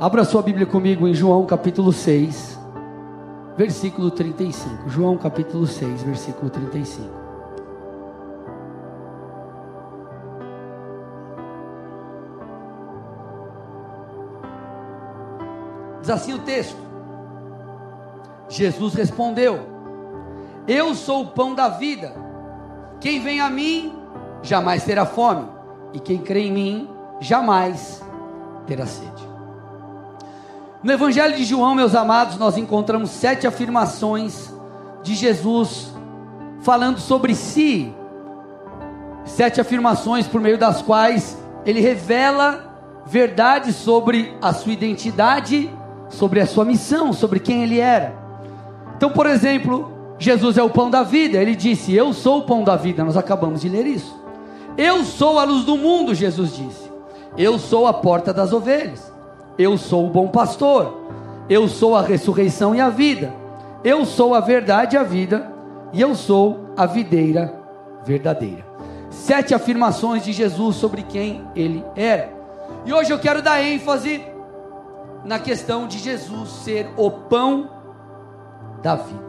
Abra sua Bíblia comigo em João capítulo 6, versículo 35. João capítulo 6, versículo 35. Diz assim o texto: Jesus respondeu: Eu sou o pão da vida. Quem vem a mim jamais terá fome, e quem crê em mim jamais terá sede. No Evangelho de João, meus amados, nós encontramos sete afirmações de Jesus falando sobre si. Sete afirmações por meio das quais ele revela verdades sobre a sua identidade, sobre a sua missão, sobre quem ele era. Então, por exemplo, Jesus é o pão da vida. Ele disse: Eu sou o pão da vida. Nós acabamos de ler isso. Eu sou a luz do mundo, Jesus disse. Eu sou a porta das ovelhas. Eu sou o bom pastor. Eu sou a ressurreição e a vida. Eu sou a verdade e a vida. E eu sou a videira verdadeira. Sete afirmações de Jesus sobre quem ele era. E hoje eu quero dar ênfase na questão de Jesus ser o pão da vida.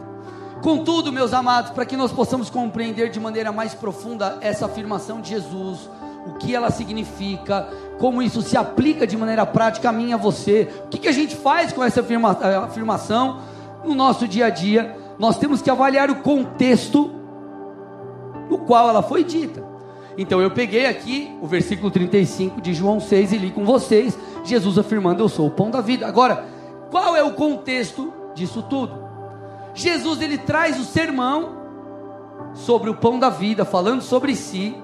Contudo, meus amados, para que nós possamos compreender de maneira mais profunda essa afirmação de Jesus, o que ela significa, como isso se aplica de maneira prática a mim e a você. O que, que a gente faz com essa afirma, eh, afirmação no nosso dia a dia? Nós temos que avaliar o contexto no qual ela foi dita. Então eu peguei aqui o versículo 35 de João 6 e li com vocês, Jesus afirmando: Eu sou o pão da vida. Agora, qual é o contexto disso tudo? Jesus ele traz o sermão sobre o pão da vida, falando sobre si,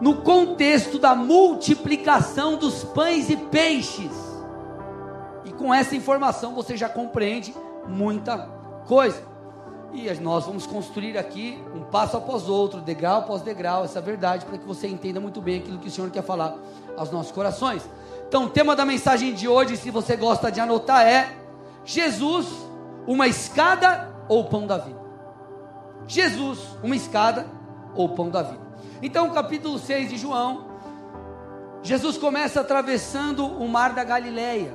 no contexto da multiplicação dos pães e peixes. E com essa informação você já compreende muita coisa. E nós vamos construir aqui um passo após outro, degrau após degrau, essa verdade, para que você entenda muito bem aquilo que o Senhor quer falar aos nossos corações. Então, o tema da mensagem de hoje, se você gosta de anotar, é Jesus, uma escada ou pão da vida. Jesus, uma escada ou pão da vida. Então, capítulo 6 de João, Jesus começa atravessando o mar da Galileia.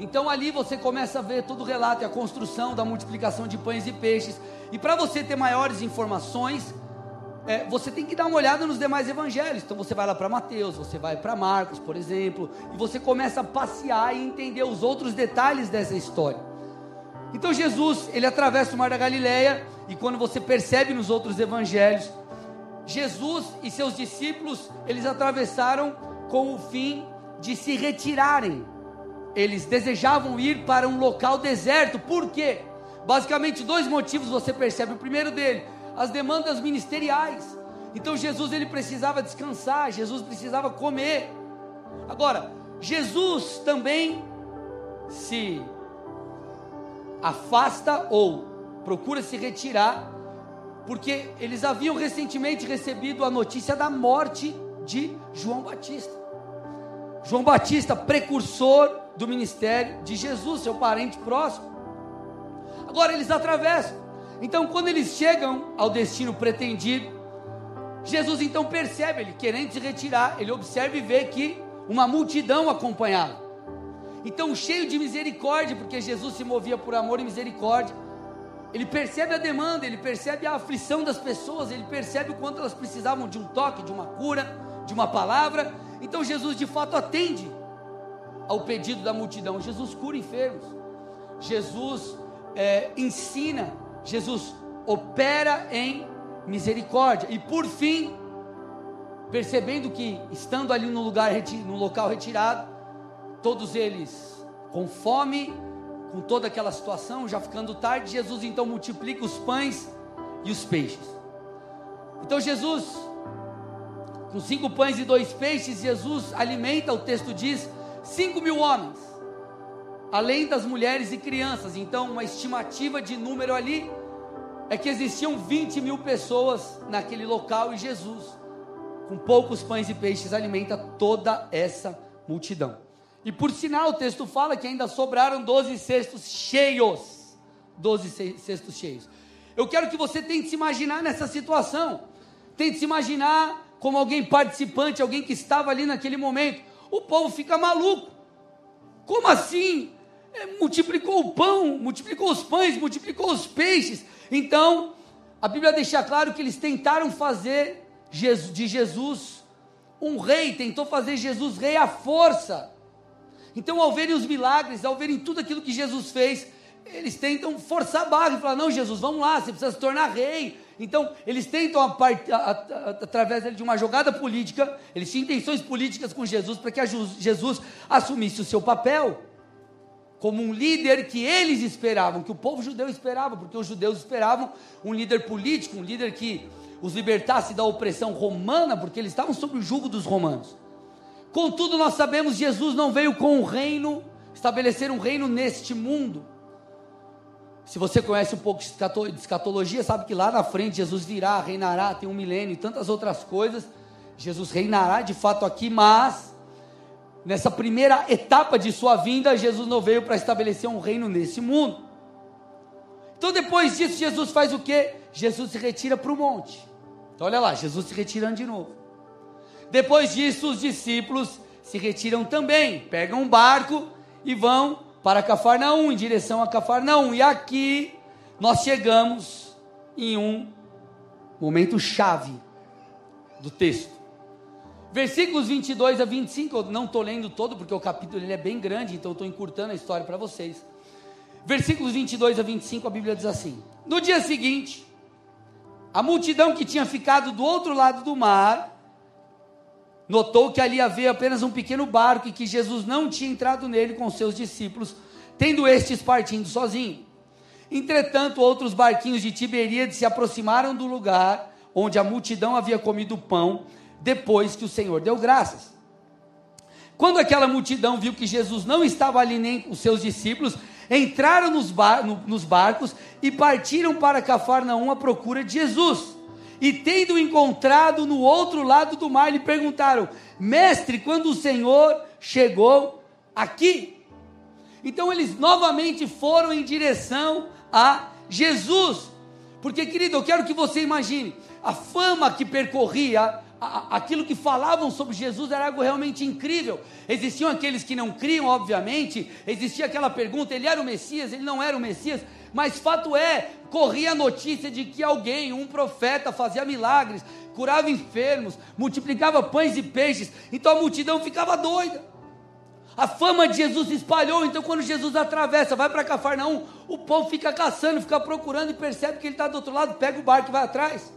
Então ali você começa a ver todo o relato e a construção da multiplicação de pães e peixes. E para você ter maiores informações, é, você tem que dar uma olhada nos demais evangelhos. Então você vai lá para Mateus, você vai para Marcos, por exemplo, e você começa a passear e entender os outros detalhes dessa história. Então Jesus, ele atravessa o mar da Galileia, e quando você percebe nos outros evangelhos, Jesus e seus discípulos, eles atravessaram com o fim de se retirarem. Eles desejavam ir para um local deserto. Por quê? Basicamente dois motivos você percebe. O primeiro dele, as demandas ministeriais. Então Jesus ele precisava descansar, Jesus precisava comer. Agora, Jesus também se afasta ou procura se retirar porque eles haviam recentemente recebido a notícia da morte de João Batista. João Batista, precursor do ministério de Jesus, seu parente próximo. Agora eles atravessam. Então, quando eles chegam ao destino pretendido, Jesus então percebe, ele querendo se retirar, ele observa e vê que uma multidão acompanhava. Então, cheio de misericórdia, porque Jesus se movia por amor e misericórdia, ele percebe a demanda, ele percebe a aflição das pessoas, ele percebe o quanto elas precisavam de um toque, de uma cura, de uma palavra. Então Jesus de fato atende ao pedido da multidão. Jesus cura enfermos, Jesus é, ensina, Jesus opera em misericórdia. E por fim, percebendo que estando ali no lugar no local retirado, todos eles com fome com toda aquela situação, já ficando tarde, Jesus então multiplica os pães e os peixes. Então Jesus, com cinco pães e dois peixes, Jesus alimenta, o texto diz, cinco mil homens, além das mulheres e crianças. Então, uma estimativa de número ali é que existiam 20 mil pessoas naquele local e Jesus, com poucos pães e peixes, alimenta toda essa multidão. E por sinal, o texto fala que ainda sobraram 12 cestos cheios. 12 cestos cheios. Eu quero que você tente se imaginar nessa situação. Tente se imaginar como alguém participante, alguém que estava ali naquele momento. O povo fica maluco. Como assim? É, multiplicou o pão, multiplicou os pães, multiplicou os peixes. Então, a Bíblia deixa claro que eles tentaram fazer de Jesus um rei, tentou fazer Jesus rei à força. Então, ao verem os milagres, ao verem tudo aquilo que Jesus fez, eles tentam forçar a barra e falar: Não, Jesus, vamos lá, você precisa se tornar rei. Então, eles tentam, a part... a, a, através de uma jogada política, eles tinham intenções políticas com Jesus para que Jesus assumisse o seu papel como um líder que eles esperavam, que o povo judeu esperava, porque os judeus esperavam um líder político, um líder que os libertasse da opressão romana, porque eles estavam sob o jugo dos romanos. Contudo, nós sabemos que Jesus não veio com um reino, estabelecer um reino neste mundo. Se você conhece um pouco de escatologia, sabe que lá na frente Jesus virá, reinará, tem um milênio e tantas outras coisas. Jesus reinará de fato aqui, mas nessa primeira etapa de sua vinda, Jesus não veio para estabelecer um reino nesse mundo. Então depois disso, Jesus faz o que? Jesus se retira para o monte. Então olha lá, Jesus se retirando de novo. Depois disso, os discípulos se retiram também, pegam um barco e vão para Cafarnaum, em direção a Cafarnaum. E aqui nós chegamos em um momento chave do texto. Versículos 22 a 25, eu não estou lendo todo porque o capítulo ele é bem grande, então estou encurtando a história para vocês. Versículos 22 a 25, a Bíblia diz assim: No dia seguinte, a multidão que tinha ficado do outro lado do mar notou que ali havia apenas um pequeno barco e que Jesus não tinha entrado nele com seus discípulos, tendo estes partindo sozinho. Entretanto, outros barquinhos de Tiberíades se aproximaram do lugar onde a multidão havia comido pão depois que o Senhor deu graças. Quando aquela multidão viu que Jesus não estava ali nem com os seus discípulos, entraram nos, bar, no, nos barcos e partiram para Cafarnaum à procura de Jesus. E tendo encontrado no outro lado do mar, lhe perguntaram: Mestre, quando o Senhor chegou aqui? Então eles novamente foram em direção a Jesus. Porque, querido, eu quero que você imagine a fama que percorria aquilo que falavam sobre Jesus era algo realmente incrível. Existiam aqueles que não criam, obviamente, existia aquela pergunta: ele era o Messias, ele não era o Messias, mas fato é, corria a notícia de que alguém, um profeta, fazia milagres, curava enfermos, multiplicava pães e peixes, então a multidão ficava doida. A fama de Jesus se espalhou, então quando Jesus atravessa, vai para Cafarnaum, o povo fica caçando, fica procurando e percebe que ele está do outro lado, pega o barco e vai atrás.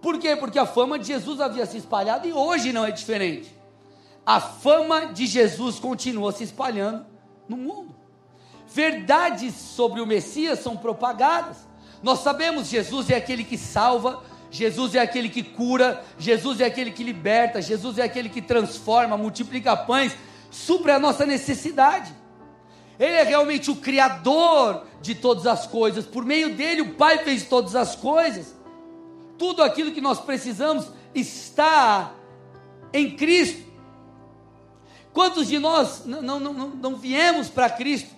Por quê? Porque a fama de Jesus havia se espalhado e hoje não é diferente. A fama de Jesus continua se espalhando no mundo. Verdades sobre o Messias são propagadas. Nós sabemos Jesus é aquele que salva, Jesus é aquele que cura, Jesus é aquele que liberta, Jesus é aquele que transforma, multiplica pães, supre a nossa necessidade. Ele é realmente o criador de todas as coisas. Por meio dele o Pai fez todas as coisas tudo aquilo que nós precisamos está em Cristo. Quantos de nós não, não, não, não viemos para Cristo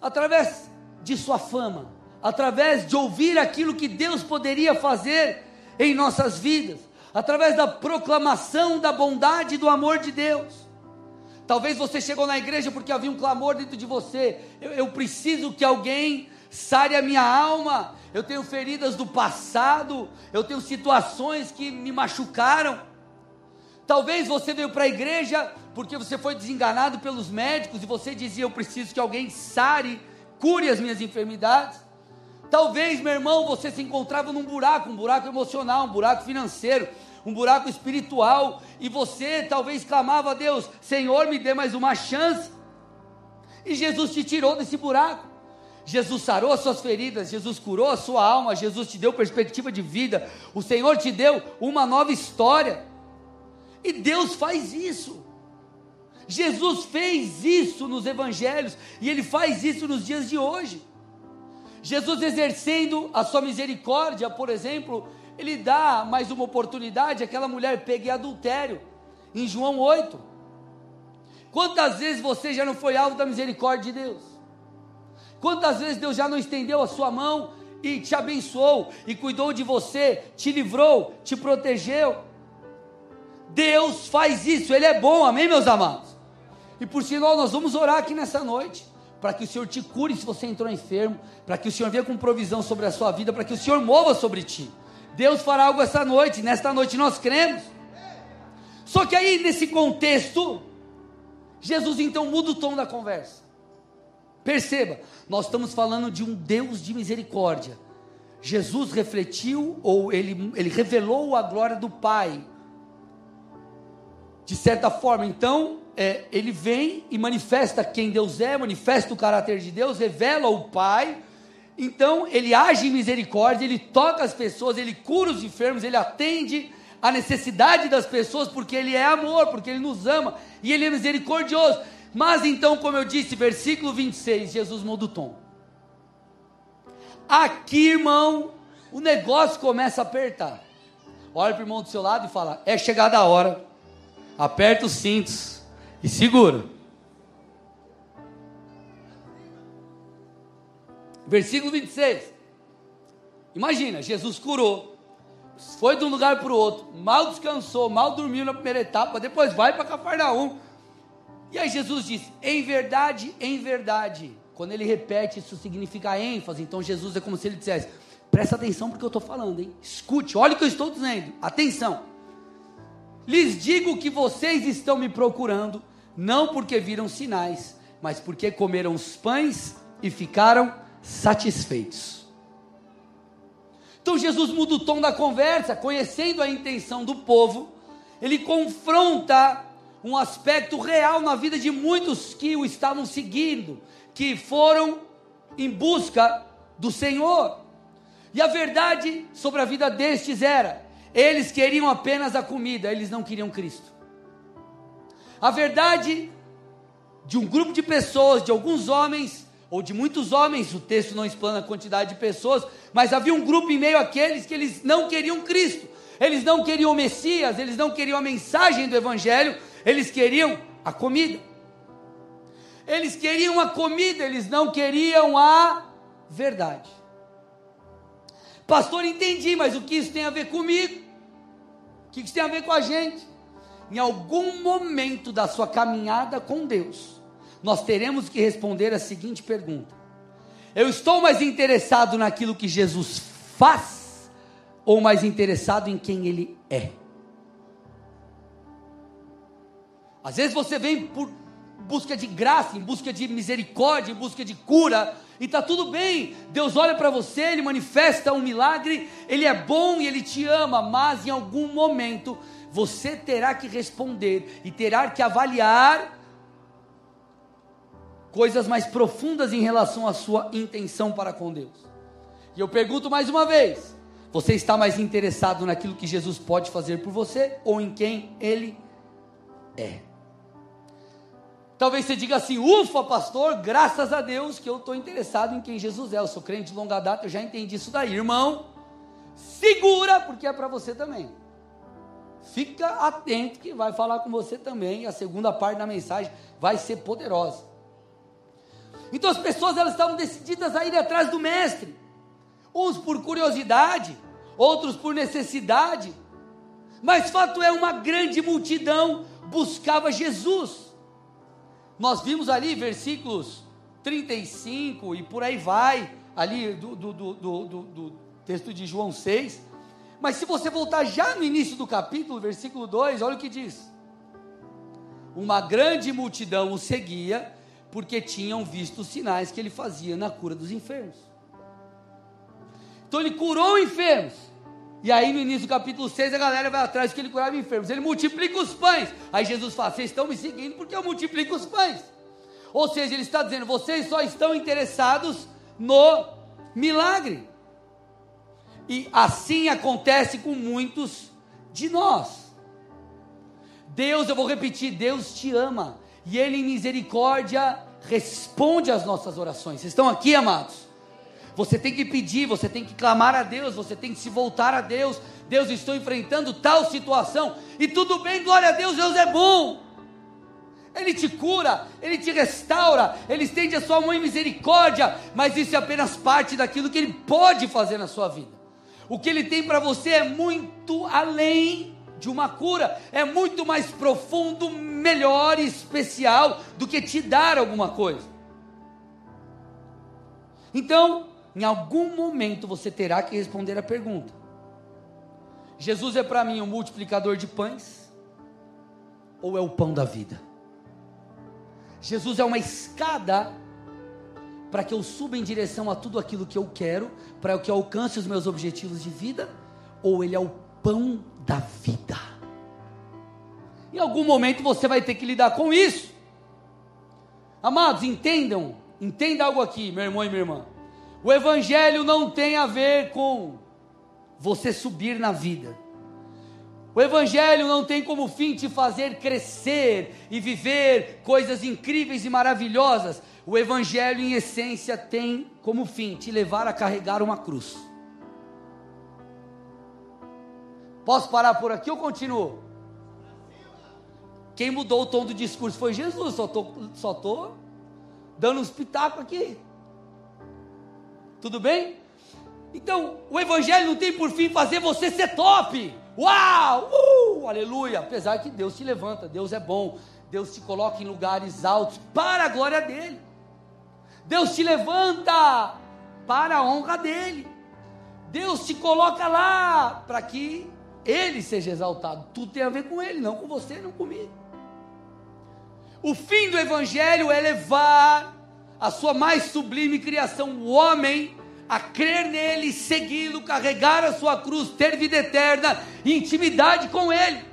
através de Sua fama, através de ouvir aquilo que Deus poderia fazer em nossas vidas, através da proclamação da bondade e do amor de Deus? Talvez você chegou na igreja porque havia um clamor dentro de você. Eu, eu preciso que alguém sare a minha alma. Eu tenho feridas do passado, eu tenho situações que me machucaram. Talvez você veio para a igreja porque você foi desenganado pelos médicos e você dizia: Eu preciso que alguém sare, cure as minhas enfermidades. Talvez, meu irmão, você se encontrava num buraco, um buraco emocional, um buraco financeiro, um buraco espiritual, e você talvez clamava a Deus: Senhor, me dê mais uma chance. E Jesus te tirou desse buraco. Jesus sarou as suas feridas, Jesus curou a sua alma, Jesus te deu perspectiva de vida, o Senhor te deu uma nova história. E Deus faz isso. Jesus fez isso nos evangelhos e ele faz isso nos dias de hoje. Jesus exercendo a sua misericórdia, por exemplo, ele dá mais uma oportunidade àquela mulher pega em adultério, em João 8. Quantas vezes você já não foi alvo da misericórdia de Deus? Quantas vezes Deus já não estendeu a sua mão e te abençoou, e cuidou de você, te livrou, te protegeu? Deus faz isso, Ele é bom, amém, meus amados? E por sinal, nós vamos orar aqui nessa noite, para que o Senhor te cure se você entrou enfermo, para que o Senhor venha com provisão sobre a sua vida, para que o Senhor mova sobre ti. Deus fará algo essa noite, nesta noite nós cremos. Só que aí, nesse contexto, Jesus então muda o tom da conversa. Perceba, nós estamos falando de um Deus de misericórdia. Jesus refletiu, ou ele, ele revelou a glória do Pai. De certa forma, então, é, ele vem e manifesta quem Deus é, manifesta o caráter de Deus, revela o Pai. Então, ele age em misericórdia, ele toca as pessoas, ele cura os enfermos, ele atende a necessidade das pessoas, porque ele é amor, porque ele nos ama e ele é misericordioso. Mas então, como eu disse, versículo 26, Jesus muda o tom. Aqui, irmão, o negócio começa a apertar. Olha para o irmão do seu lado e fala: é chegada a hora, aperta os cintos e segura. Versículo 26. Imagina, Jesus curou, foi de um lugar para o outro, mal descansou, mal dormiu na primeira etapa, depois vai para Cafarnaum. E aí Jesus diz: em verdade, em verdade. Quando ele repete, isso significa ênfase. Então Jesus é como se ele dissesse: presta atenção porque eu estou falando, hein? Escute, olha o que eu estou dizendo. Atenção. Lhes digo que vocês estão me procurando, não porque viram sinais, mas porque comeram os pães e ficaram satisfeitos. Então Jesus muda o tom da conversa, conhecendo a intenção do povo, ele confronta um aspecto real na vida de muitos que o estavam seguindo, que foram em busca do Senhor. E a verdade sobre a vida destes era: eles queriam apenas a comida, eles não queriam Cristo. A verdade de um grupo de pessoas, de alguns homens, ou de muitos homens, o texto não explana a quantidade de pessoas, mas havia um grupo em meio àqueles que eles não queriam Cristo, eles não queriam o Messias, eles não queriam a mensagem do Evangelho, eles queriam a comida. Eles queriam a comida, eles não queriam a verdade. Pastor, entendi, mas o que isso tem a ver comigo? O que isso tem a ver com a gente? Em algum momento da sua caminhada com Deus, nós teremos que responder a seguinte pergunta: Eu estou mais interessado naquilo que Jesus faz ou mais interessado em quem Ele é? Às vezes você vem por busca de graça, em busca de misericórdia, em busca de cura, e está tudo bem. Deus olha para você, Ele manifesta um milagre, Ele é bom e Ele te ama, mas em algum momento você terá que responder e terá que avaliar coisas mais profundas em relação à sua intenção para com Deus. E eu pergunto mais uma vez: você está mais interessado naquilo que Jesus pode fazer por você ou em quem Ele é? Talvez você diga assim: ufa, pastor, graças a Deus que eu estou interessado em quem Jesus é. Eu sou crente de longa data, eu já entendi isso daí, irmão. Segura, porque é para você também. Fica atento que vai falar com você também. A segunda parte da mensagem vai ser poderosa. Então as pessoas elas estavam decididas a ir atrás do mestre. Uns por curiosidade, outros por necessidade. Mas fato é, uma grande multidão buscava Jesus. Nós vimos ali versículos 35 e por aí vai, ali do, do, do, do, texto de João 6. Mas se você voltar já no início do capítulo, versículo 2, olha o que diz: Uma grande multidão o seguia porque tinham visto os sinais que ele fazia na cura dos enfermos. Então ele curou enfermos. E aí no início do capítulo 6 a galera vai atrás que ele curava enfermos. Ele multiplica os pães. Aí Jesus fala: Vocês estão me seguindo porque eu multiplico os pães. Ou seja, ele está dizendo: Vocês só estão interessados no milagre. E assim acontece com muitos de nós. Deus, eu vou repetir: Deus te ama e Ele, em misericórdia, responde às nossas orações. Vocês estão aqui, amados? Você tem que pedir, você tem que clamar a Deus, você tem que se voltar a Deus. Deus, estou enfrentando tal situação, e tudo bem, glória a Deus, Deus é bom. Ele te cura, Ele te restaura, Ele estende a sua mão em misericórdia, mas isso é apenas parte daquilo que Ele pode fazer na sua vida. O que Ele tem para você é muito além de uma cura. É muito mais profundo, melhor e especial do que te dar alguma coisa. Então, em algum momento você terá que responder a pergunta: Jesus é para mim o um multiplicador de pães ou é o pão da vida? Jesus é uma escada para que eu suba em direção a tudo aquilo que eu quero, para que eu alcance os meus objetivos de vida, ou ele é o pão da vida? Em algum momento você vai ter que lidar com isso. Amados, entendam, entenda algo aqui, meu irmão e minha irmã. O evangelho não tem a ver com você subir na vida. O Evangelho não tem como fim te fazer crescer e viver coisas incríveis e maravilhosas. O Evangelho, em essência, tem como fim te levar a carregar uma cruz. Posso parar por aqui ou continuo? Quem mudou o tom do discurso foi Jesus, só estou só tô dando uns pitacos aqui. Tudo bem? Então, o Evangelho não tem por fim fazer você ser top. Uau! Uh, aleluia! Apesar que Deus te levanta, Deus é bom, Deus te coloca em lugares altos para a glória dele. Deus te levanta para a honra dele. Deus te coloca lá para que ele seja exaltado. Tudo tem a ver com ele, não com você, não comigo. O fim do evangelho é levar a sua mais sublime criação, o homem, a crer nele, segui-lo, carregar a sua cruz, ter vida eterna, intimidade com ele.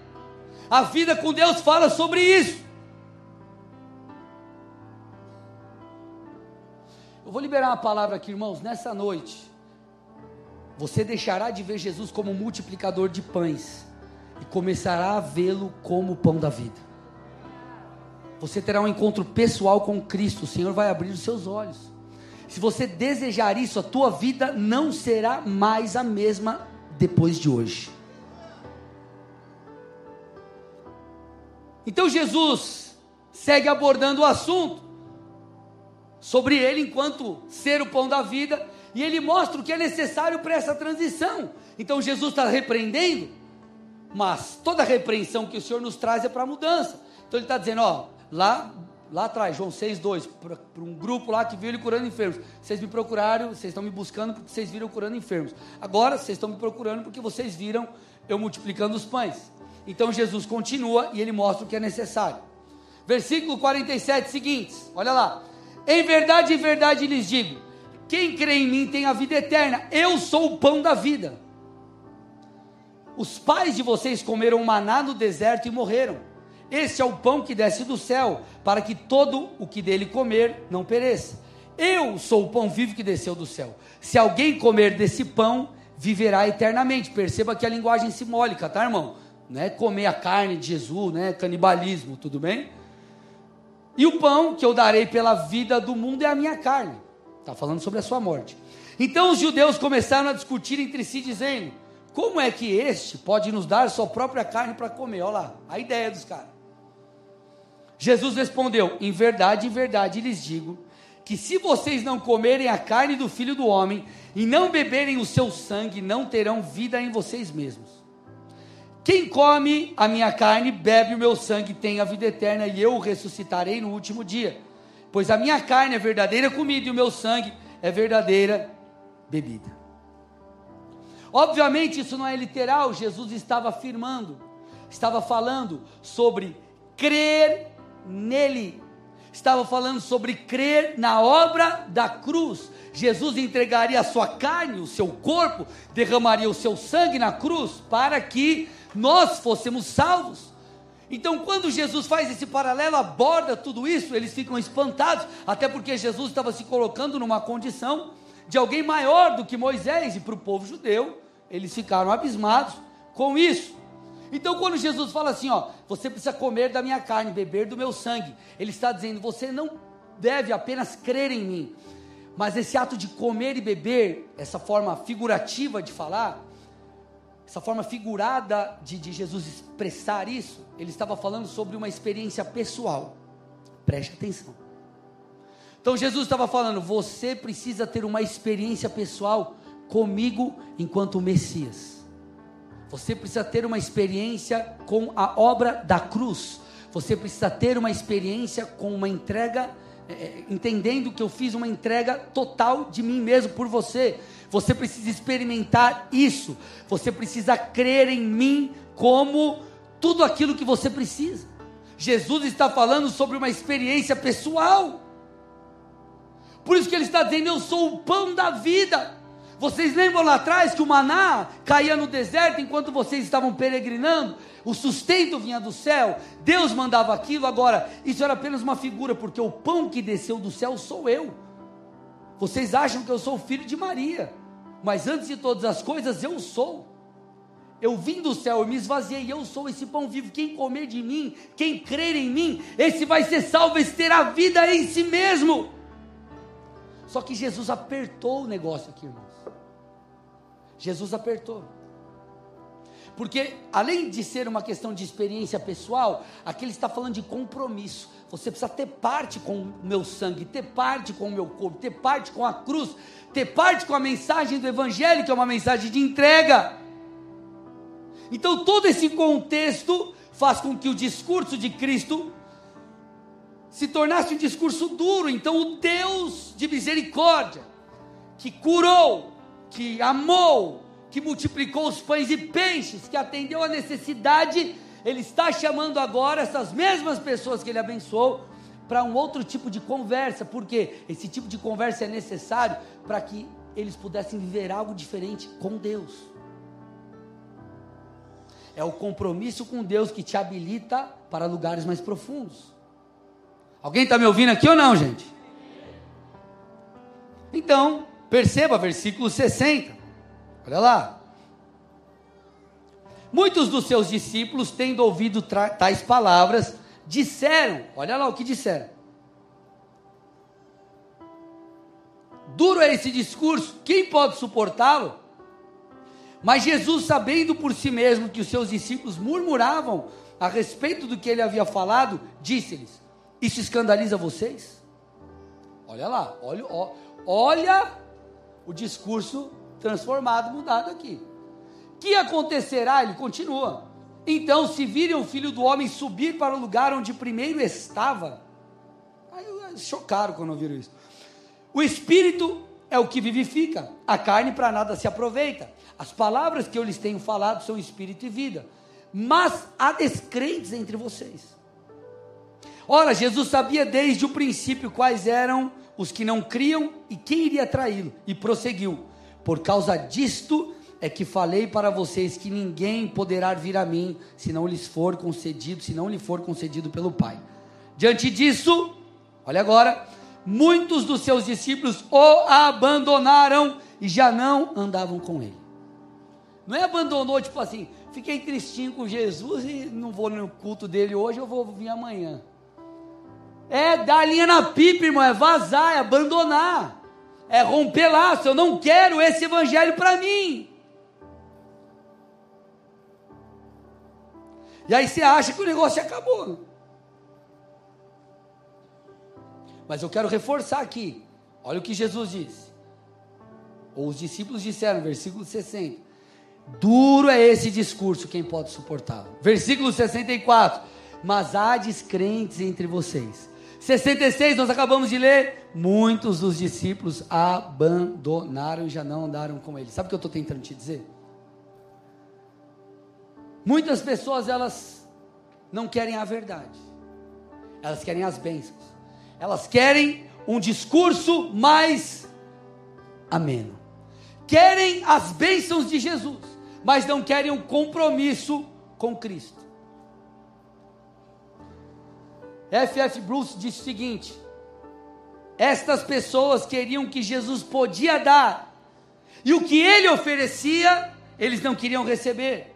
A vida com Deus fala sobre isso. Eu vou liberar uma palavra aqui, irmãos, nessa noite. Você deixará de ver Jesus como multiplicador de pães e começará a vê-lo como o pão da vida. Você terá um encontro pessoal com Cristo, o Senhor vai abrir os seus olhos. Se você desejar isso, a tua vida não será mais a mesma depois de hoje. Então Jesus segue abordando o assunto sobre ele enquanto ser o pão da vida, e ele mostra o que é necessário para essa transição. Então Jesus está repreendendo, mas toda repreensão que o Senhor nos traz é para mudança. Então ele está dizendo: ó, lá lá atrás, João 6,2, para um grupo lá que viu ele curando enfermos. Vocês me procuraram, vocês estão me buscando porque vocês viram curando enfermos. Agora vocês estão me procurando porque vocês viram eu multiplicando os pães. Então Jesus continua e ele mostra o que é necessário. Versículo 47 seguintes, olha lá. Em verdade, em verdade lhes digo: quem crê em mim tem a vida eterna. Eu sou o pão da vida. Os pais de vocês comeram maná no deserto e morreram. Este é o pão que desce do céu, para que todo o que dele comer não pereça. Eu sou o pão vivo que desceu do céu. Se alguém comer desse pão, viverá eternamente. Perceba que a linguagem simbólica, tá, irmão? Não é comer a carne de Jesus, né? Canibalismo, tudo bem? E o pão que eu darei pela vida do mundo é a minha carne. Está falando sobre a sua morte. Então os judeus começaram a discutir entre si, dizendo: Como é que este pode nos dar sua própria carne para comer? Olha lá, a ideia dos caras. Jesus respondeu: Em verdade, em verdade lhes digo que se vocês não comerem a carne do filho do homem e não beberem o seu sangue, não terão vida em vocês mesmos. Quem come a minha carne, bebe o meu sangue, tem a vida eterna, e eu o ressuscitarei no último dia. Pois a minha carne é verdadeira comida e o meu sangue é verdadeira bebida. Obviamente, isso não é literal, Jesus estava afirmando, estava falando sobre crer nele. Estava falando sobre crer na obra da cruz. Jesus entregaria a sua carne, o seu corpo, derramaria o seu sangue na cruz para que nós fôssemos salvos. Então, quando Jesus faz esse paralelo, aborda tudo isso, eles ficam espantados, até porque Jesus estava se colocando numa condição de alguém maior do que Moisés, e para o povo judeu, eles ficaram abismados com isso. Então, quando Jesus fala assim, ó, você precisa comer da minha carne, beber do meu sangue, ele está dizendo, você não deve apenas crer em mim, mas esse ato de comer e beber, essa forma figurativa de falar, essa forma figurada de, de Jesus expressar isso, ele estava falando sobre uma experiência pessoal. Preste atenção. Então Jesus estava falando: você precisa ter uma experiência pessoal comigo enquanto Messias. Você precisa ter uma experiência com a obra da cruz. Você precisa ter uma experiência com uma entrega, é, entendendo que eu fiz uma entrega total de mim mesmo por você. Você precisa experimentar isso. Você precisa crer em mim como tudo aquilo que você precisa. Jesus está falando sobre uma experiência pessoal. Por isso que ele está dizendo: Eu sou o pão da vida. Vocês lembram lá atrás que o maná caía no deserto enquanto vocês estavam peregrinando? O sustento vinha do céu, Deus mandava aquilo. Agora, isso era apenas uma figura, porque o pão que desceu do céu sou eu. Vocês acham que eu sou filho de Maria, mas antes de todas as coisas, eu sou. Eu vim do céu, eu me esvaziei, eu sou esse pão vivo. Quem comer de mim, quem crer em mim, esse vai ser salvo, esse terá vida em si mesmo. Só que Jesus apertou o negócio aqui, irmãos. Jesus apertou. Porque, além de ser uma questão de experiência pessoal, aqui ele está falando de compromisso. Você precisa ter parte com o meu sangue, ter parte com o meu corpo, ter parte com a cruz, ter parte com a mensagem do Evangelho, que é uma mensagem de entrega. Então, todo esse contexto faz com que o discurso de Cristo se tornasse um discurso duro. Então, o Deus de misericórdia, que curou, que amou, que multiplicou os pães e peixes, que atendeu a necessidade, ele está chamando agora essas mesmas pessoas que ele abençoou para um outro tipo de conversa, porque esse tipo de conversa é necessário para que eles pudessem viver algo diferente com Deus. É o compromisso com Deus que te habilita para lugares mais profundos. Alguém está me ouvindo aqui ou não, gente? Então, perceba, versículo 60. Olha lá. Muitos dos seus discípulos, tendo ouvido tais palavras, disseram: Olha lá o que disseram. Duro é esse discurso, quem pode suportá-lo? Mas Jesus, sabendo por si mesmo que os seus discípulos murmuravam a respeito do que ele havia falado, disse-lhes: isso escandaliza vocês? Olha lá, olha, olha o discurso transformado, mudado aqui. Que acontecerá? Ele continua. Então, se virem o filho do homem subir para o lugar onde primeiro estava, aí chocaram quando viram isso. O espírito é o que vivifica, a carne para nada se aproveita. As palavras que eu lhes tenho falado são espírito e vida. Mas há descrentes entre vocês. Ora, Jesus sabia desde o princípio quais eram os que não criam e quem iria traí-lo, e prosseguiu: Por causa disto é que falei para vocês que ninguém poderá vir a mim se não lhes for concedido, se não lhe for concedido pelo Pai. Diante disso, olha agora, muitos dos seus discípulos o abandonaram e já não andavam com ele. Não é abandonou tipo assim, fiquei tristinho com Jesus e não vou no culto dele hoje, eu vou vir amanhã. É dar linha na pipa, irmão, é vazar, é abandonar, é romper laço. Eu não quero esse evangelho para mim. E aí você acha que o negócio acabou. Mas eu quero reforçar aqui. Olha o que Jesus disse. Ou os discípulos disseram, versículo 60. Duro é esse discurso, quem pode suportá-lo? Versículo 64. Mas há descrentes entre vocês 66, nós acabamos de ler. Muitos dos discípulos abandonaram e já não andaram com ele. Sabe o que eu estou tentando te dizer? Muitas pessoas, elas não querem a verdade, elas querem as bênçãos, elas querem um discurso mais ameno, querem as bênçãos de Jesus, mas não querem um compromisso com Cristo. F.F. Bruce disse o seguinte: estas pessoas queriam que Jesus podia dar, e o que ele oferecia, eles não queriam receber.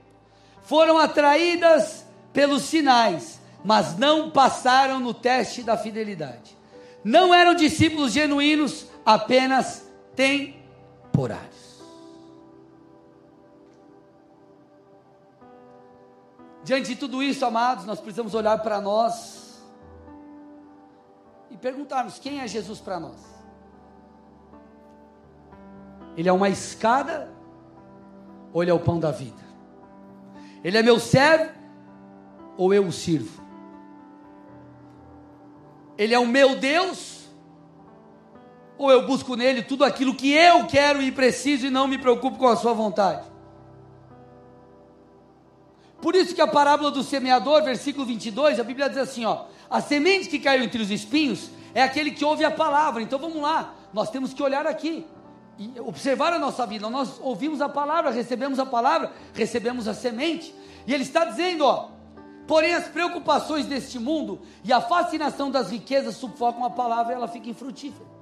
Foram atraídas pelos sinais, mas não passaram no teste da fidelidade. Não eram discípulos genuínos, apenas temporários. Diante de tudo isso, amados, nós precisamos olhar para nós perguntarmos: quem é Jesus para nós? Ele é uma escada ou ele é o pão da vida? Ele é meu servo ou eu o sirvo? Ele é o meu Deus ou eu busco nele tudo aquilo que eu quero e preciso e não me preocupo com a sua vontade? Por isso que a parábola do semeador, versículo 22, a Bíblia diz assim, ó: a semente que caiu entre os espinhos é aquele que ouve a palavra. Então vamos lá, nós temos que olhar aqui e observar a nossa vida. Nós ouvimos a palavra, recebemos a palavra, recebemos a semente. E ele está dizendo, ó, porém as preocupações deste mundo e a fascinação das riquezas sufocam a palavra e ela fica infrutífera.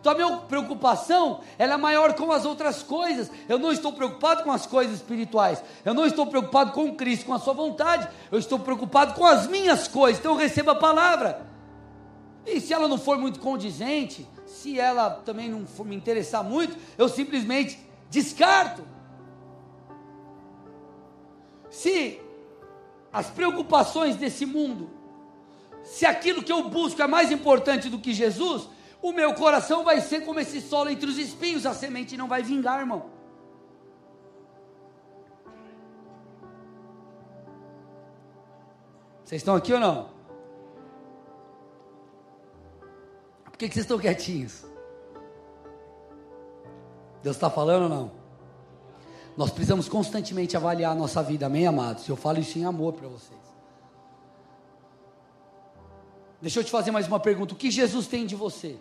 Então a minha preocupação ela é maior com as outras coisas. Eu não estou preocupado com as coisas espirituais. Eu não estou preocupado com Cristo, com a sua vontade. Eu estou preocupado com as minhas coisas. Então eu recebo a palavra. E se ela não for muito condizente, se ela também não for me interessar muito, eu simplesmente descarto. Se as preocupações desse mundo, se aquilo que eu busco é mais importante do que Jesus, o meu coração vai ser como esse solo entre os espinhos, a semente não vai vingar, irmão. Vocês estão aqui ou não? Por que, que vocês estão quietinhos? Deus está falando ou não? Nós precisamos constantemente avaliar a nossa vida, amém, amados? Eu falo isso em amor para vocês. Deixa eu te fazer mais uma pergunta: o que Jesus tem de você?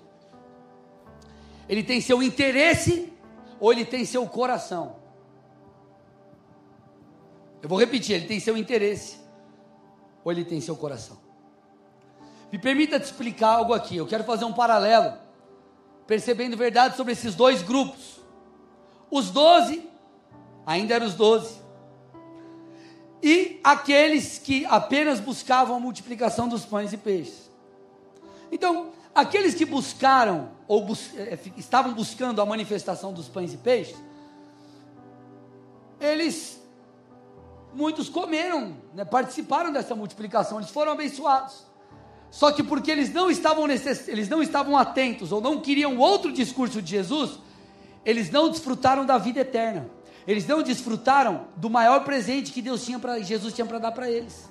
Ele tem seu interesse ou ele tem seu coração? Eu vou repetir: ele tem seu interesse ou ele tem seu coração? Me permita te explicar algo aqui. Eu quero fazer um paralelo, percebendo verdade sobre esses dois grupos. Os doze, ainda eram os doze, e aqueles que apenas buscavam a multiplicação dos pães e peixes. Então, Aqueles que buscaram, ou bus eh, estavam buscando a manifestação dos pães e peixes, eles, muitos comeram, né, participaram dessa multiplicação, eles foram abençoados. Só que porque eles não estavam necess... eles não estavam atentos ou não queriam outro discurso de Jesus, eles não desfrutaram da vida eterna. Eles não desfrutaram do maior presente que Deus tinha para Jesus tinha para dar para eles.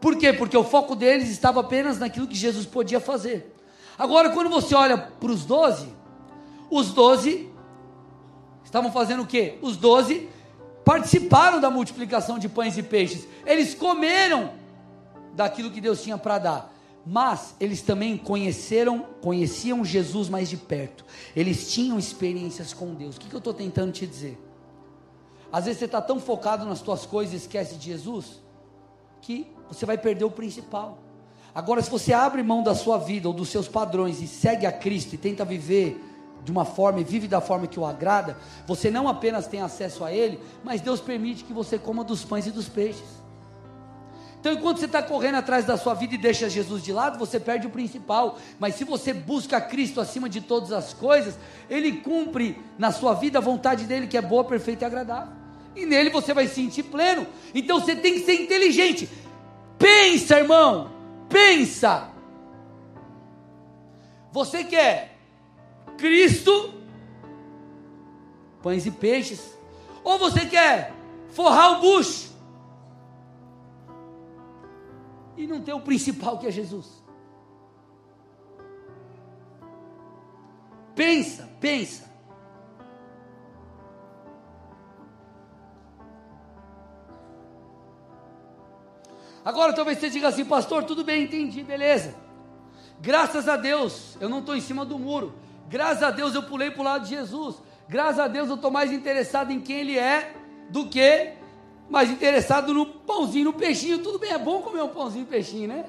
Por quê? Porque o foco deles estava apenas naquilo que Jesus podia fazer. Agora, quando você olha para os doze, os doze estavam fazendo o quê? Os doze participaram da multiplicação de pães e peixes. Eles comeram daquilo que Deus tinha para dar. Mas eles também conheceram, conheciam Jesus mais de perto. Eles tinham experiências com Deus. O que, que eu estou tentando te dizer? Às vezes você está tão focado nas tuas coisas e esquece de Jesus, que você vai perder o principal. Agora, se você abre mão da sua vida ou dos seus padrões e segue a Cristo e tenta viver de uma forma e vive da forma que o agrada, você não apenas tem acesso a Ele, mas Deus permite que você coma dos pães e dos peixes. Então, enquanto você está correndo atrás da sua vida e deixa Jesus de lado, você perde o principal. Mas se você busca Cristo acima de todas as coisas, Ele cumpre na sua vida a vontade dele, que é boa, perfeita e agradável. E nele você vai se sentir pleno. Então você tem que ser inteligente. Pensa, irmão, pensa. Você quer Cristo, pães e peixes, ou você quer forrar o bucho e não ter o principal que é Jesus? Pensa, pensa. Agora talvez você diga assim, pastor, tudo bem, entendi, beleza. Graças a Deus, eu não estou em cima do muro. Graças a Deus eu pulei para o lado de Jesus. Graças a Deus eu estou mais interessado em quem Ele é do que mais interessado no pãozinho, no peixinho. Tudo bem, é bom comer um pãozinho e peixinho, né?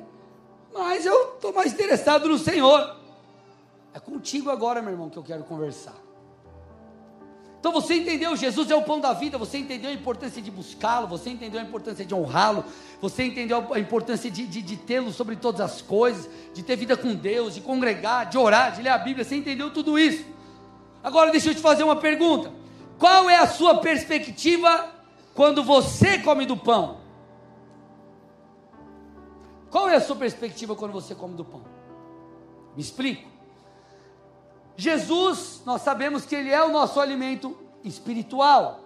Mas eu estou mais interessado no Senhor. É contigo agora, meu irmão, que eu quero conversar. Então você entendeu, Jesus é o pão da vida, você entendeu a importância de buscá-lo, você entendeu a importância de honrá-lo, você entendeu a importância de, de, de tê-lo sobre todas as coisas, de ter vida com Deus, de congregar, de orar, de ler a Bíblia, você entendeu tudo isso. Agora deixa eu te fazer uma pergunta: qual é a sua perspectiva quando você come do pão? Qual é a sua perspectiva quando você come do pão? Me explico. Jesus, nós sabemos que Ele é o nosso alimento espiritual.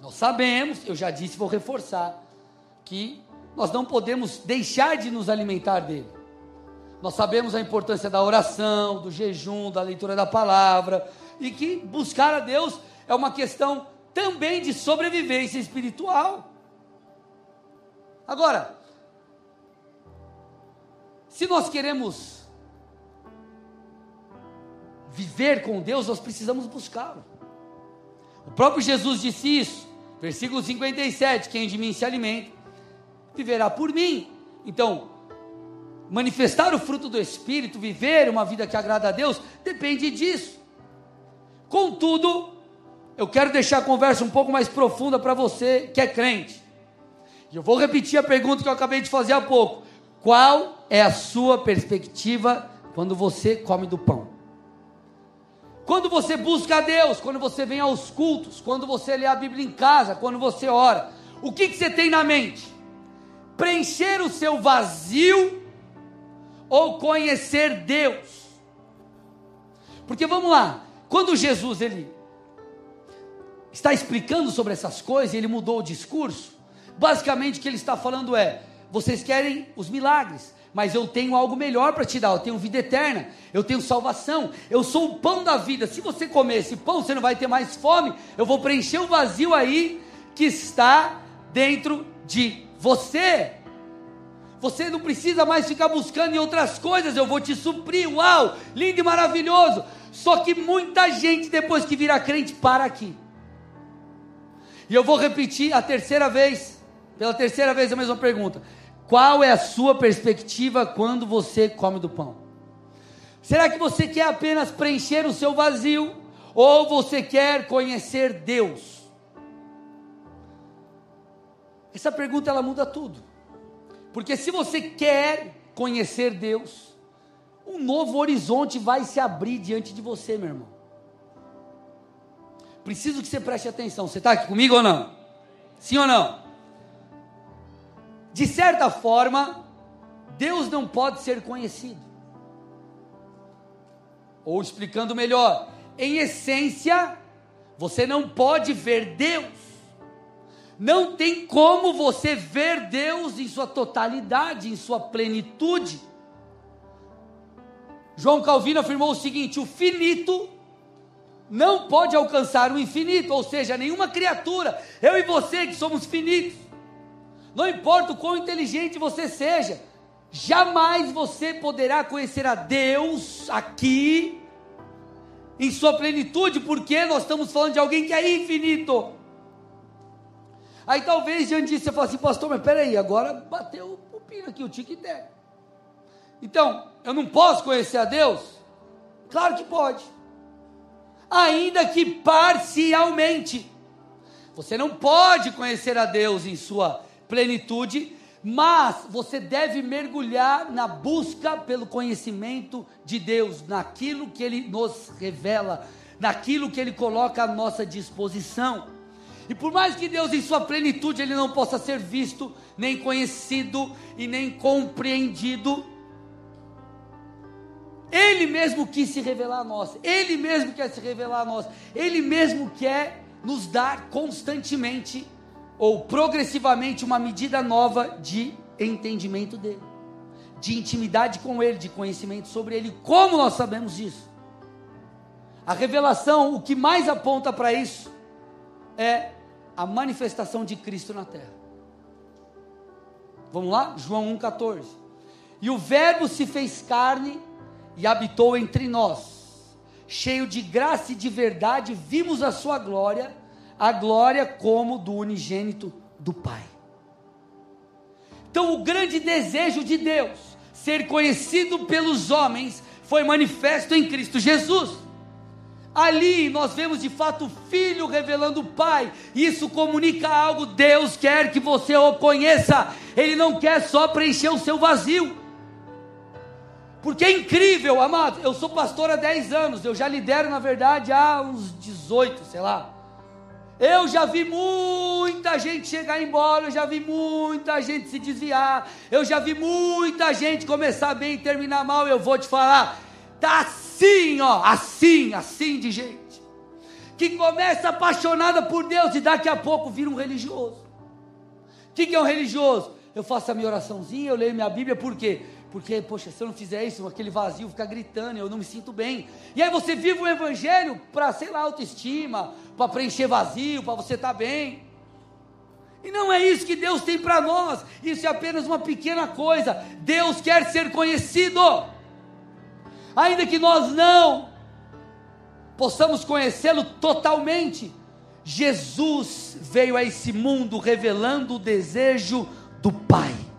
Nós sabemos, eu já disse, vou reforçar, que nós não podemos deixar de nos alimentar dele. Nós sabemos a importância da oração, do jejum, da leitura da palavra, e que buscar a Deus é uma questão também de sobrevivência espiritual. Agora, se nós queremos viver com Deus, nós precisamos buscá-lo. O próprio Jesus disse isso, versículo 57: Quem de mim se alimenta, viverá por mim. Então, manifestar o fruto do Espírito, viver uma vida que agrada a Deus, depende disso. Contudo, eu quero deixar a conversa um pouco mais profunda para você que é crente. E eu vou repetir a pergunta que eu acabei de fazer há pouco: qual é a sua perspectiva quando você come do pão? Quando você busca a Deus, quando você vem aos cultos, quando você lê a Bíblia em casa, quando você ora, o que, que você tem na mente? Preencher o seu vazio ou conhecer Deus? Porque vamos lá, quando Jesus ele está explicando sobre essas coisas, ele mudou o discurso. Basicamente, o que ele está falando é: vocês querem os milagres, mas eu tenho algo melhor para te dar. Eu tenho vida eterna, eu tenho salvação, eu sou o pão da vida. Se você comer esse pão, você não vai ter mais fome. Eu vou preencher o vazio aí que está dentro de você. Você não precisa mais ficar buscando em outras coisas, eu vou te suprir. Uau, lindo e maravilhoso. Só que muita gente, depois que vira crente, para aqui. E eu vou repetir a terceira vez, pela terceira vez a mesma pergunta. Qual é a sua perspectiva quando você come do pão? Será que você quer apenas preencher o seu vazio ou você quer conhecer Deus? Essa pergunta ela muda tudo. Porque se você quer conhecer Deus, um novo horizonte vai se abrir diante de você, meu irmão preciso que você preste atenção. Você está aqui comigo ou não? Sim ou não? De certa forma, Deus não pode ser conhecido. Ou explicando melhor, em essência, você não pode ver Deus. Não tem como você ver Deus em sua totalidade, em sua plenitude. João Calvino afirmou o seguinte: o finito não pode alcançar o infinito, ou seja, nenhuma criatura, eu e você que somos finitos, não importa o quão inteligente você seja, jamais você poderá conhecer a Deus aqui em sua plenitude, porque nós estamos falando de alguém que é infinito. Aí talvez diante disso você fale assim, pastor, mas peraí, agora bateu o pino aqui, o tique-tac. Então, eu não posso conhecer a Deus? Claro que pode ainda que parcialmente. Você não pode conhecer a Deus em sua plenitude, mas você deve mergulhar na busca pelo conhecimento de Deus, naquilo que Ele nos revela, naquilo que Ele coloca à nossa disposição. E por mais que Deus, em sua plenitude, Ele não possa ser visto, nem conhecido e nem compreendido, ele mesmo quis se revelar a nós, Ele mesmo quer se revelar a nós, Ele mesmo quer nos dar constantemente ou progressivamente uma medida nova de entendimento dele, de intimidade com Ele, de conhecimento sobre Ele. Como nós sabemos disso? A revelação, o que mais aponta para isso, é a manifestação de Cristo na terra. Vamos lá? João 1,14. E o Verbo se fez carne e habitou entre nós, cheio de graça e de verdade, vimos a sua glória, a glória como do unigênito do Pai. Então, o grande desejo de Deus, ser conhecido pelos homens, foi manifesto em Cristo Jesus. Ali nós vemos de fato o Filho revelando o Pai. Isso comunica algo. Deus quer que você o conheça. Ele não quer só preencher o seu vazio. Porque é incrível, amado. Eu sou pastor há 10 anos, eu já lidero, na verdade, há uns 18, sei lá. Eu já vi muita gente chegar embora, eu já vi muita gente se desviar, eu já vi muita gente começar bem e terminar mal. Eu vou te falar, tá assim, ó, assim, assim de gente. que começa apaixonada por Deus e daqui a pouco vira um religioso. O que, que é um religioso? Eu faço a minha oraçãozinha, eu leio minha Bíblia, por quê? Porque, poxa, se eu não fizer isso, aquele vazio fica gritando, eu não me sinto bem. E aí você vive o Evangelho para, sei lá, autoestima, para preencher vazio, para você estar tá bem. E não é isso que Deus tem para nós, isso é apenas uma pequena coisa. Deus quer ser conhecido, ainda que nós não possamos conhecê-lo totalmente. Jesus veio a esse mundo revelando o desejo do Pai.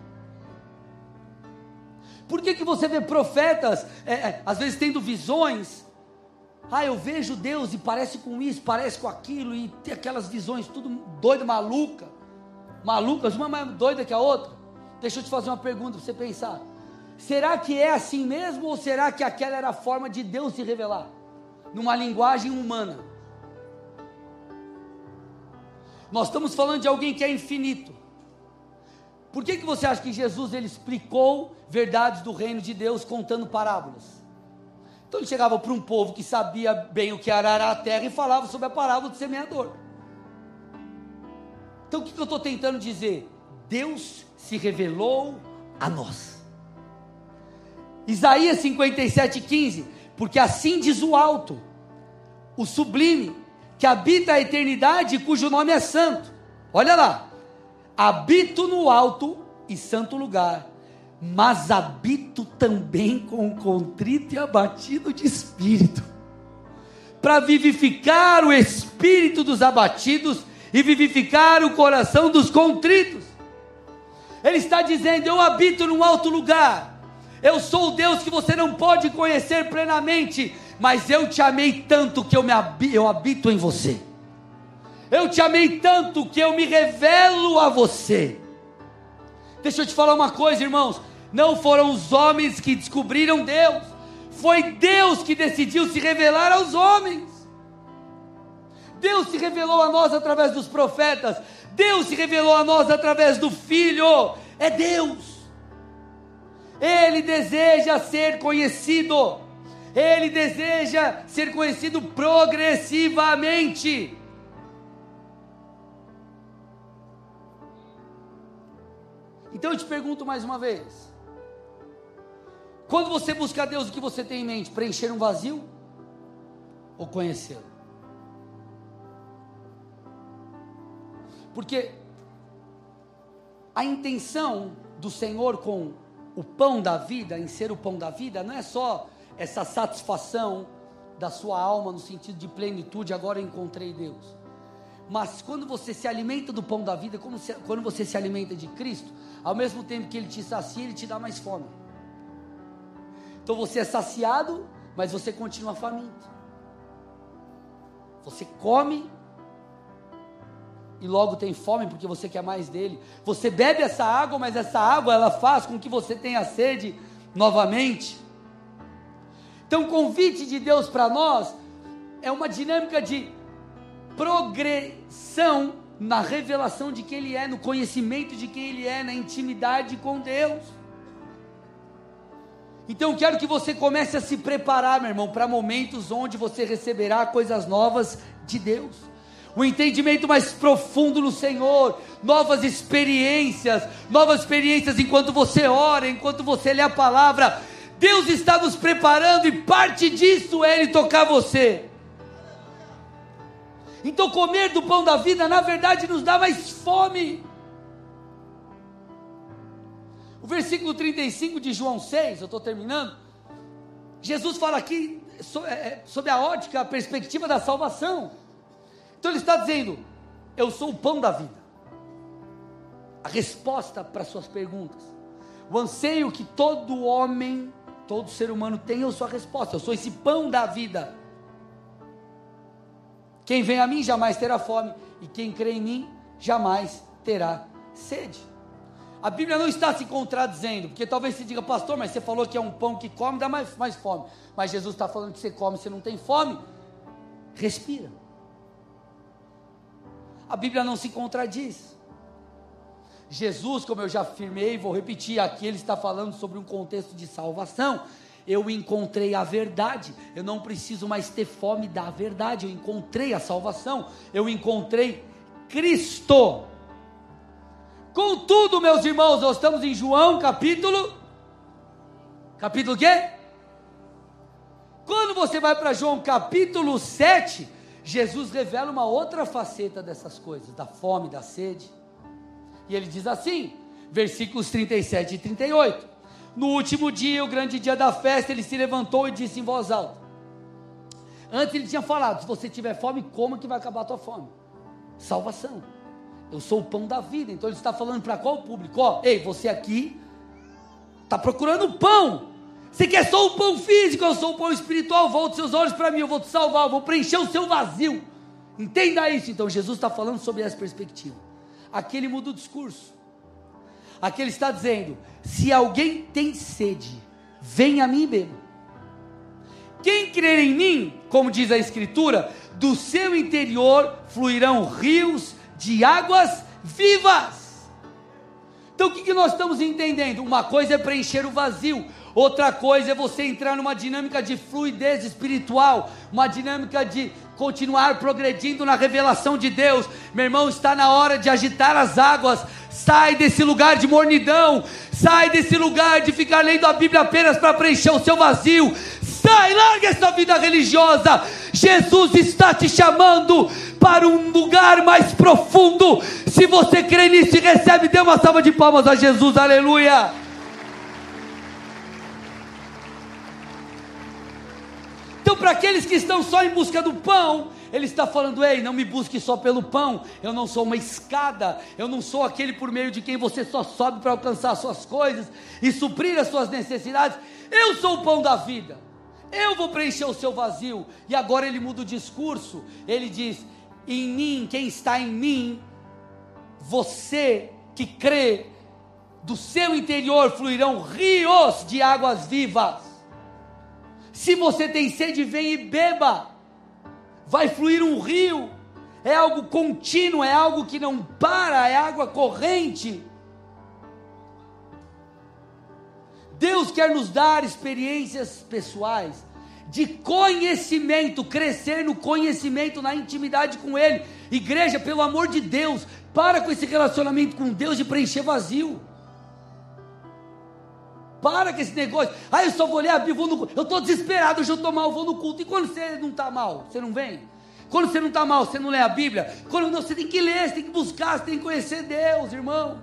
Por que, que você vê profetas, é, é, às vezes tendo visões? Ah, eu vejo Deus e parece com isso, parece com aquilo, e tem aquelas visões tudo doida, maluca. Malucas, uma mais doida que a outra. Deixa eu te fazer uma pergunta para você pensar. Será que é assim mesmo ou será que aquela era a forma de Deus se revelar? Numa linguagem humana. Nós estamos falando de alguém que é infinito. Por que, que você acha que Jesus ele explicou verdades do reino de Deus contando parábolas? Então ele chegava para um povo que sabia bem o que era a terra e falava sobre a parábola do semeador. Então o que, que eu estou tentando dizer? Deus se revelou a nós. Isaías 57,15, porque assim diz o alto, o sublime, que habita a eternidade, cujo nome é santo. Olha lá, habito no alto e santo lugar, mas habito também com o contrito e abatido de espírito, para vivificar o espírito dos abatidos e vivificar o coração dos contritos. Ele está dizendo: Eu habito num alto lugar, eu sou o Deus que você não pode conhecer plenamente, mas eu te amei tanto que eu, me eu habito em você. Eu te amei tanto que eu me revelo a você. Deixa eu te falar uma coisa, irmãos. Não foram os homens que descobriram Deus, foi Deus que decidiu se revelar aos homens. Deus se revelou a nós através dos profetas, Deus se revelou a nós através do Filho, é Deus. Ele deseja ser conhecido, ele deseja ser conhecido progressivamente. Então eu te pergunto mais uma vez: quando você busca Deus, o que você tem em mente? Preencher um vazio ou conhecê-lo? Porque a intenção do Senhor com o pão da vida, em ser o pão da vida, não é só essa satisfação da sua alma no sentido de plenitude, agora eu encontrei Deus. Mas quando você se alimenta do pão da vida, se, quando você se alimenta de Cristo, ao mesmo tempo que Ele te sacia, Ele te dá mais fome. Então você é saciado, mas você continua faminto. Você come e logo tem fome porque você quer mais dele. Você bebe essa água, mas essa água ela faz com que você tenha sede novamente. Então, o convite de Deus para nós é uma dinâmica de progressão na revelação de quem Ele é, no conhecimento de quem Ele é, na intimidade com Deus. Então quero que você comece a se preparar, meu irmão, para momentos onde você receberá coisas novas de Deus. O entendimento mais profundo no Senhor, novas experiências, novas experiências enquanto você ora, enquanto você lê a palavra. Deus está nos preparando e parte disso é Ele tocar você. Então, comer do pão da vida, na verdade, nos dá mais fome. O versículo 35 de João 6, eu estou terminando. Jesus fala aqui é, é, sobre a ótica, a perspectiva da salvação. Então ele está dizendo: Eu sou o pão da vida. A resposta para suas perguntas. O anseio que todo homem, todo ser humano tem, eu sou a resposta. Eu sou esse pão da vida. Quem vem a mim jamais terá fome, e quem crê em mim jamais terá sede. A Bíblia não está se contradizendo, porque talvez você diga, pastor, mas você falou que é um pão que come, dá mais, mais fome. Mas Jesus está falando que você come, você não tem fome. Respira. A Bíblia não se contradiz. Jesus, como eu já afirmei, vou repetir, aqui ele está falando sobre um contexto de salvação. Eu encontrei a verdade. Eu não preciso mais ter fome da verdade. Eu encontrei a salvação. Eu encontrei Cristo. Contudo, meus irmãos, nós estamos em João capítulo. Capítulo quê? Quando você vai para João capítulo 7, Jesus revela uma outra faceta dessas coisas, da fome, da sede. E ele diz assim, versículos 37 e 38. No último dia, o grande dia da festa, ele se levantou e disse em voz alta. Antes ele tinha falado: se você tiver fome, coma que vai acabar a tua fome. Salvação. Eu sou o pão da vida. Então ele está falando para qual público? Ó, ei, você aqui está procurando pão. Você quer só o pão físico, eu sou o pão espiritual. Volte seus olhos para mim, eu vou te salvar, eu vou preencher o seu vazio. Entenda isso. Então Jesus está falando sobre essa perspectiva. Aqui ele muda o discurso. Aqui ele está dizendo: se alguém tem sede, venha a mim e beba. Quem crer em mim, como diz a Escritura, do seu interior fluirão rios de águas vivas. Então o que nós estamos entendendo? Uma coisa é preencher o vazio, outra coisa é você entrar numa dinâmica de fluidez espiritual, uma dinâmica de continuar progredindo na revelação de Deus. Meu irmão, está na hora de agitar as águas. Sai desse lugar de mornidão, sai desse lugar de ficar lendo a Bíblia apenas para preencher o seu vazio. Sai, larga essa vida religiosa. Jesus está te chamando para um lugar mais profundo. Se você crê nisso e recebe, dê uma salva de palmas a Jesus, aleluia. Então, para aqueles que estão só em busca do pão, ele está falando: ei, não me busque só pelo pão, eu não sou uma escada, eu não sou aquele por meio de quem você só sobe para alcançar as suas coisas e suprir as suas necessidades. Eu sou o pão da vida, eu vou preencher o seu vazio. E agora ele muda o discurso, ele diz: em mim, quem está em mim, você que crê, do seu interior fluirão rios de águas vivas. Se você tem sede, vem e beba. Vai fluir um rio. É algo contínuo, é algo que não para, é água corrente. Deus quer nos dar experiências pessoais de conhecimento, crescer no conhecimento, na intimidade com Ele. Igreja, pelo amor de Deus, para com esse relacionamento com Deus de preencher vazio. Para com esse negócio. Ah, eu só vou ler a Bíblia, no... eu estou desesperado, hoje eu estou mal, vou no culto. E quando você não está mal, você não vem? Quando você não está mal, você não lê a Bíblia? Quando não, você tem que ler, você tem que buscar, você tem que conhecer Deus, irmãos.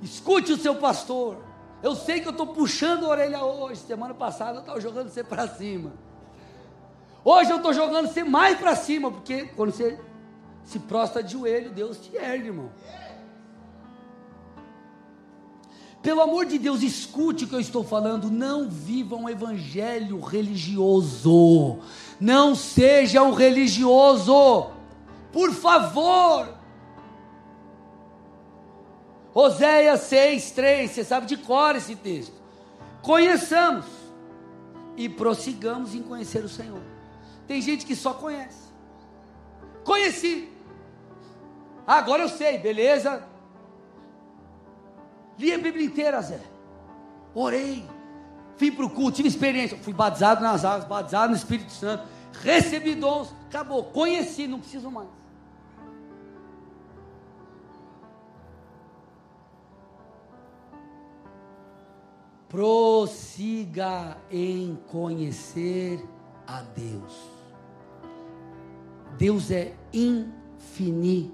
Escute o seu pastor. Eu sei que eu estou puxando a orelha hoje. Semana passada eu estava jogando você para cima. Hoje eu estou jogando você mais para cima, porque quando você se prostra de joelho, Deus te ergue, irmão. Pelo amor de Deus, escute o que eu estou falando. Não viva um evangelho religioso. Não seja um religioso. Por favor. Oséias 6, 3, você sabe de cor esse texto. Conheçamos e prossigamos em conhecer o Senhor. Tem gente que só conhece. Conheci. Agora eu sei, beleza. Li a Bíblia inteira, Zé. Orei. Fui para o culto, tive experiência. Fui batizado nas águas, batizado no Espírito Santo. Recebi dons. Acabou. Conheci, não preciso mais. prossiga em conhecer a Deus. Deus é infinito.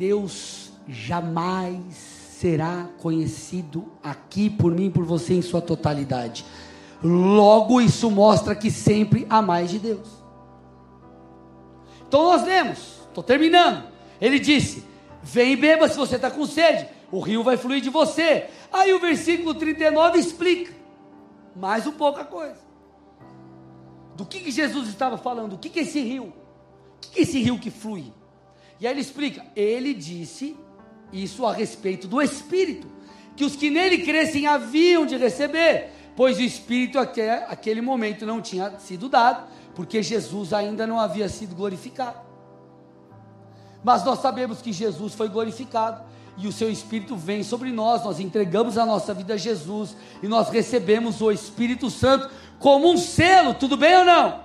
Deus jamais será conhecido aqui por mim, por você em sua totalidade. Logo, isso mostra que sempre há mais de Deus. Então nós lemos, estou terminando. Ele disse: Vem e beba se você está com sede o rio vai fluir de você. Aí o versículo 39 explica mais um pouca coisa. Do que, que Jesus estava falando? O que, que é esse rio? O que, que é esse rio que flui? E aí ele explica: ele disse isso a respeito do Espírito, que os que nele crescem haviam de receber, pois o Espírito até aquele momento não tinha sido dado, porque Jesus ainda não havia sido glorificado. Mas nós sabemos que Jesus foi glorificado e o seu Espírito vem sobre nós, nós entregamos a nossa vida a Jesus e nós recebemos o Espírito Santo como um selo, tudo bem ou não?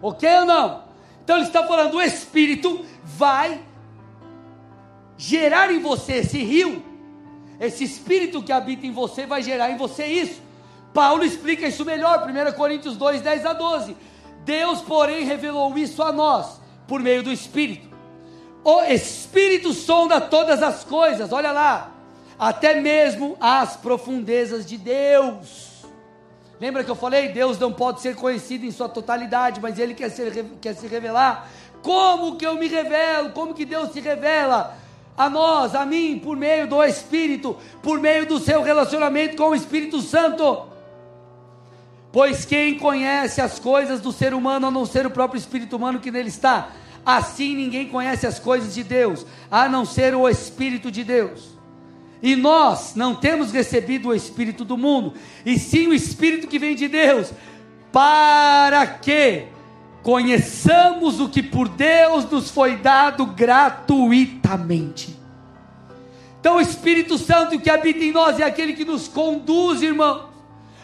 Ok ou não? Então ele está falando, o Espírito vai gerar em você esse rio, esse Espírito que habita em você vai gerar em você isso. Paulo explica isso melhor, 1 Coríntios 2, 10 a 12. Deus, porém, revelou isso a nós por meio do Espírito. O Espírito sonda todas as coisas, olha lá, até mesmo as profundezas de Deus. Lembra que eu falei? Deus não pode ser conhecido em sua totalidade, mas Ele quer, ser, quer se revelar. Como que eu me revelo? Como que Deus se revela? A nós, a mim, por meio do Espírito, por meio do seu relacionamento com o Espírito Santo. Pois quem conhece as coisas do ser humano a não ser o próprio Espírito humano que nele está? Assim ninguém conhece as coisas de Deus, a não ser o Espírito de Deus. E nós não temos recebido o Espírito do mundo, e sim o Espírito que vem de Deus, para que conheçamos o que por Deus nos foi dado gratuitamente. Então o Espírito Santo que habita em nós é aquele que nos conduz, irmãos,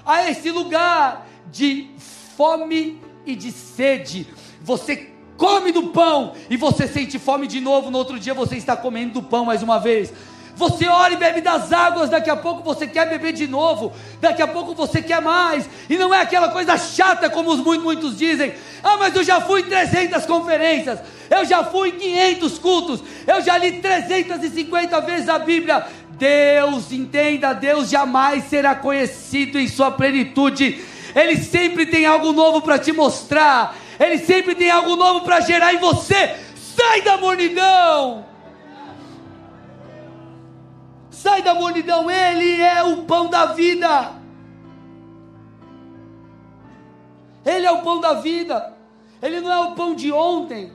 a esse lugar de fome e de sede. Você come do pão e você sente fome de novo, no outro dia você está comendo do pão mais uma vez. Você ora e bebe das águas, daqui a pouco você quer beber de novo, daqui a pouco você quer mais, e não é aquela coisa chata como os muitos, muitos dizem: ah, mas eu já fui em 300 conferências, eu já fui em 500 cultos, eu já li 350 vezes a Bíblia. Deus, entenda, Deus jamais será conhecido em sua plenitude, Ele sempre tem algo novo para te mostrar, ele sempre tem algo novo para gerar em você. Sai da mornidão! Sai da mornidão, Ele é o pão da vida. Ele é o pão da vida. Ele não é o pão de ontem,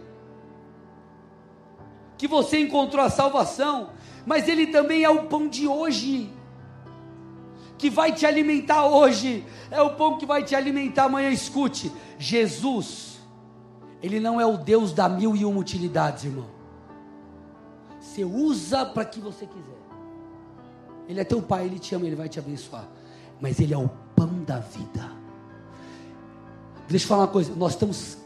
que você encontrou a salvação, mas Ele também é o pão de hoje, que vai te alimentar hoje, é o pão que vai te alimentar amanhã. Escute, Jesus ele não é o Deus da mil e uma utilidades, irmão. Você usa para que você quiser. Ele é teu pai, ele te ama, ele vai te abençoar. Mas ele é o pão da vida. Deixa eu falar uma coisa, nós estamos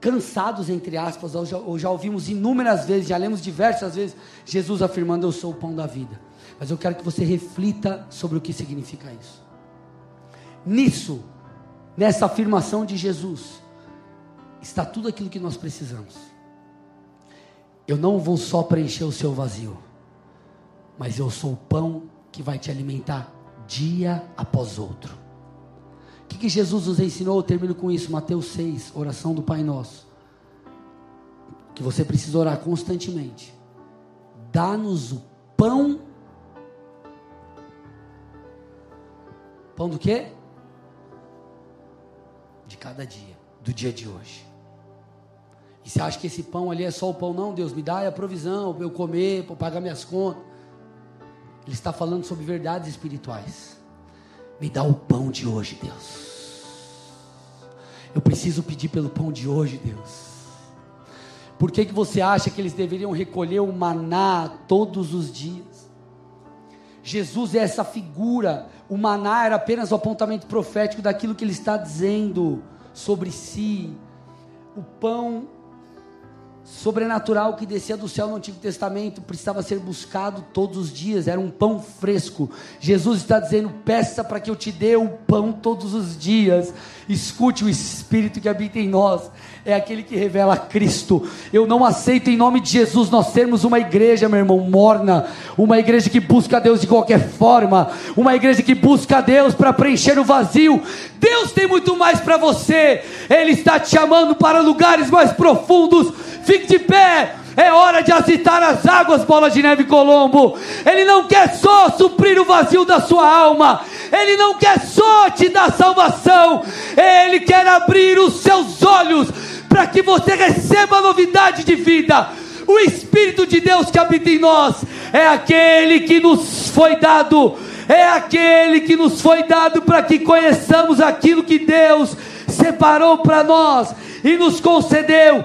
cansados, entre aspas, ou já, ou já ouvimos inúmeras vezes, já lemos diversas vezes, Jesus afirmando: Eu sou o pão da vida. Mas eu quero que você reflita sobre o que significa isso. Nisso, nessa afirmação de Jesus, está tudo aquilo que nós precisamos. Eu não vou só preencher o seu vazio, mas eu sou o pão que vai te alimentar dia após outro. O que, que Jesus nos ensinou? Eu termino com isso, Mateus 6, oração do Pai Nosso. Que você precisa orar constantemente. Dá-nos o pão. Pão do quê? De cada dia, do dia de hoje. E você acha que esse pão ali é só o pão? Não, Deus, me dá a provisão para eu comer, para pagar minhas contas. Ele está falando sobre verdades espirituais. Me dá o pão de hoje, Deus. Eu preciso pedir pelo pão de hoje, Deus. Por que, que você acha que eles deveriam recolher o maná todos os dias? Jesus é essa figura. O maná era apenas o apontamento profético daquilo que ele está dizendo sobre si. O pão sobrenatural que descia do céu no Antigo Testamento precisava ser buscado todos os dias, era um pão fresco. Jesus está dizendo: peça para que eu te dê o pão todos os dias. Escute o Espírito que habita em nós, é aquele que revela Cristo. Eu não aceito em nome de Jesus nós sermos uma igreja, meu irmão, morna, uma igreja que busca Deus de qualquer forma, uma igreja que busca Deus para preencher o vazio. Deus tem muito mais para você, Ele está te chamando para lugares mais profundos Fique de pé. É hora de agitar as águas, bola de neve Colombo. Ele não quer só suprir o vazio da sua alma. Ele não quer só te dar salvação. Ele quer abrir os seus olhos para que você receba novidade de vida. O Espírito de Deus que habita em nós é aquele que nos foi dado, é aquele que nos foi dado para que conheçamos aquilo que Deus separou para nós e nos concedeu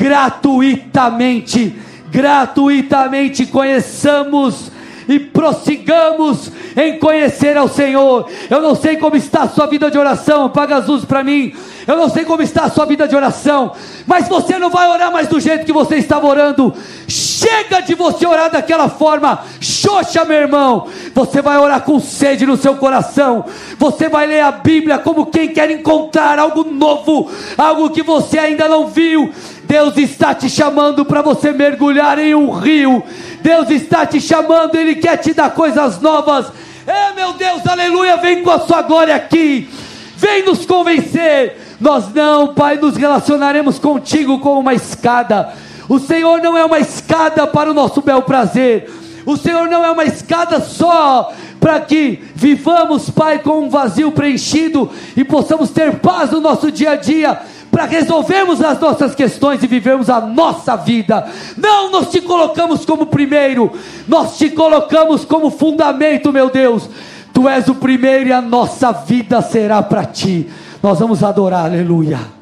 gratuitamente, gratuitamente conheçamos e prossigamos em conhecer ao Senhor. Eu não sei como está a sua vida de oração, paga as luzes para mim. Eu não sei como está a sua vida de oração, mas você não vai orar mais do jeito que você estava orando. Chega de você orar daquela forma, xoxa, meu irmão. Você vai orar com sede no seu coração. Você vai ler a Bíblia como quem quer encontrar algo novo, algo que você ainda não viu. Deus está te chamando para você mergulhar em um rio. Deus está te chamando, Ele quer te dar coisas novas. É meu Deus, aleluia, vem com a sua glória aqui. Vem nos convencer. Nós não, Pai, nos relacionaremos contigo como uma escada. O Senhor não é uma escada para o nosso bel prazer. O Senhor não é uma escada só para que vivamos, Pai, com um vazio preenchido e possamos ter paz no nosso dia a dia para resolvermos as nossas questões e vivermos a nossa vida. Não nós te colocamos como primeiro, nós te colocamos como fundamento, meu Deus. Tu és o primeiro e a nossa vida será para ti. Nós vamos adorar, aleluia.